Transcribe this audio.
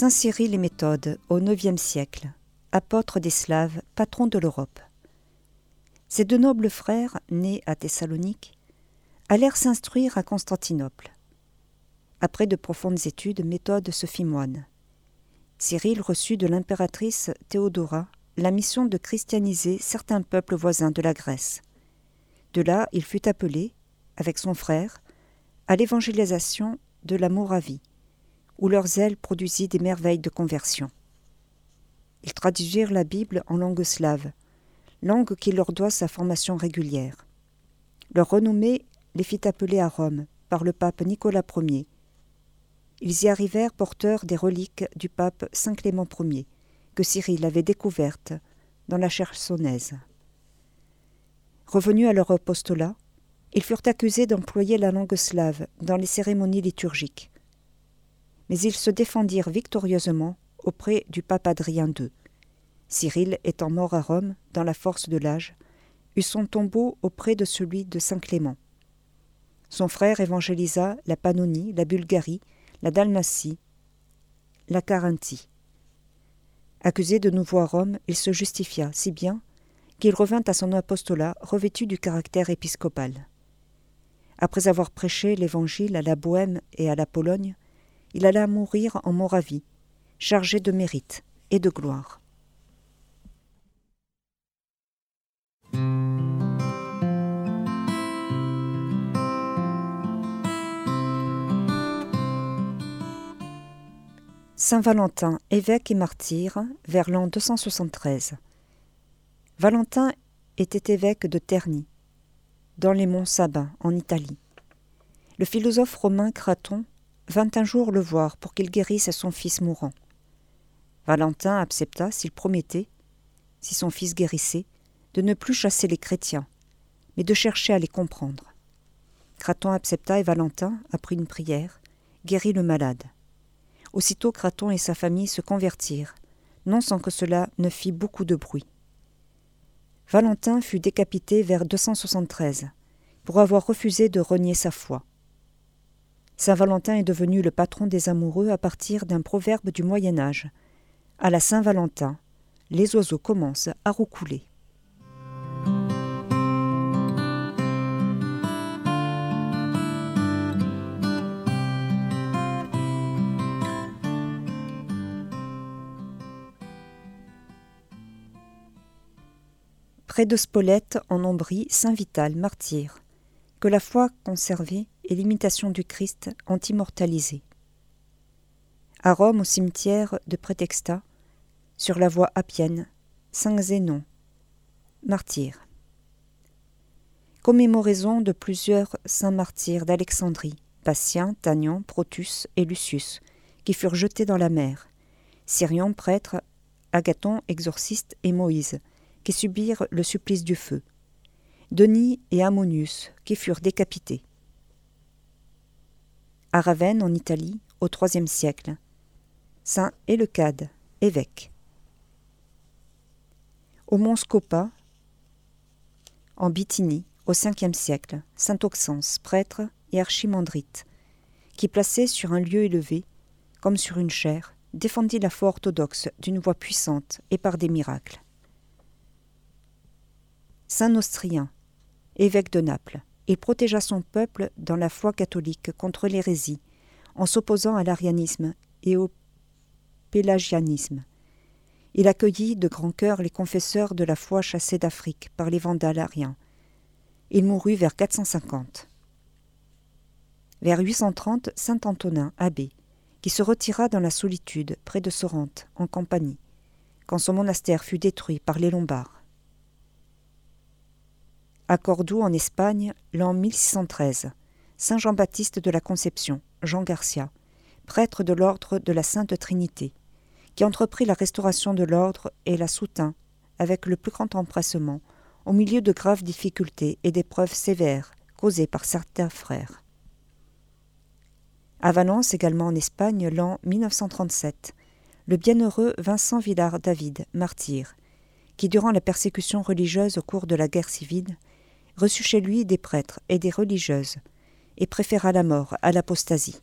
Saint Cyril et Méthode, au IXe siècle, apôtre des Slaves, patron de l'Europe. Ces deux nobles frères, nés à Thessalonique, allèrent s'instruire à Constantinople. Après de profondes études, Méthode se fit moine. Cyril reçut de l'impératrice Théodora la mission de christianiser certains peuples voisins de la Grèce. De là, il fut appelé, avec son frère, à l'évangélisation de la Moravie où leur zèle produisit des merveilles de conversion. Ils traduisirent la Bible en langue slave, langue qui leur doit sa formation régulière. Leur renommée les fit appeler à Rome par le pape Nicolas Ier. Ils y arrivèrent porteurs des reliques du pape Saint Clément Ier, que Cyril avait découvertes dans la Chersonèse. Revenus à leur apostolat, ils furent accusés d'employer la langue slave dans les cérémonies liturgiques mais ils se défendirent victorieusement auprès du pape Adrien II. Cyril, étant mort à Rome, dans la force de l'âge, eut son tombeau auprès de celui de Saint Clément. Son frère évangélisa la Pannonie, la Bulgarie, la Dalmatie, la Carinthie. Accusé de nouveau à Rome, il se justifia si bien qu'il revint à son apostolat revêtu du caractère épiscopal. Après avoir prêché l'Évangile à la Bohême et à la Pologne, il alla mourir en Moravie, chargé de mérite et de gloire. Saint Valentin, évêque et martyr, vers l'an 273. Valentin était évêque de Terni, dans les monts Sabins, en Italie. Le philosophe romain Craton vint un jour le voir pour qu'il guérisse son fils mourant. Valentin accepta s'il promettait, si son fils guérissait, de ne plus chasser les chrétiens, mais de chercher à les comprendre. Craton accepta et Valentin, après une prière, guérit le malade. Aussitôt Craton et sa famille se convertirent, non sans que cela ne fît beaucoup de bruit. Valentin fut décapité vers 273 pour avoir refusé de renier sa foi. Saint Valentin est devenu le patron des amoureux à partir d'un proverbe du Moyen Âge. À la Saint Valentin, les oiseaux commencent à roucouler. Près de Spolète, en Ombrie, Saint Vital, martyr. Que la foi conservée et l'imitation du Christ ont immortalisé. À Rome, au cimetière de Prétexta, sur la voie appienne, Saint Zénon, martyr. Commémoraison de plusieurs saints martyrs d'Alexandrie, Patient, Tagnon, Protus et Lucius, qui furent jetés dans la mer, Syrion, prêtre, Agathon, exorciste et Moïse, qui subirent le supplice du feu, Denis et Ammonius, qui furent décapités à Ravenne en Italie au IIIe siècle. Saint Éleucade, évêque. Au mont Scopa, en Bithynie, au Ve siècle, saint Auxence, prêtre et archimandrite, qui placé sur un lieu élevé, comme sur une chaire, défendit la foi orthodoxe d'une voix puissante et par des miracles. Saint Nostrien, évêque de Naples, il protégea son peuple dans la foi catholique contre l'hérésie, en s'opposant à l'arianisme et au pélagianisme. Il accueillit de grand cœur les confesseurs de la foi chassés d'Afrique par les Vandales ariens. Il mourut vers 450. Vers 830, saint Antonin, abbé, qui se retira dans la solitude près de Sorrente, en Campanie, quand son monastère fut détruit par les Lombards à Cordoue en Espagne l'an 1613. Saint Jean-Baptiste de la Conception, Jean Garcia, prêtre de l'ordre de la Sainte Trinité, qui entreprit la restauration de l'ordre et la soutint avec le plus grand empressement au milieu de graves difficultés et d'épreuves sévères causées par certains frères. À Valence, également en Espagne, l'an 1937, le bienheureux Vincent Villard David, martyr, qui durant la persécution religieuse au cours de la guerre civile reçut chez lui des prêtres et des religieuses, et préféra la mort à l'apostasie.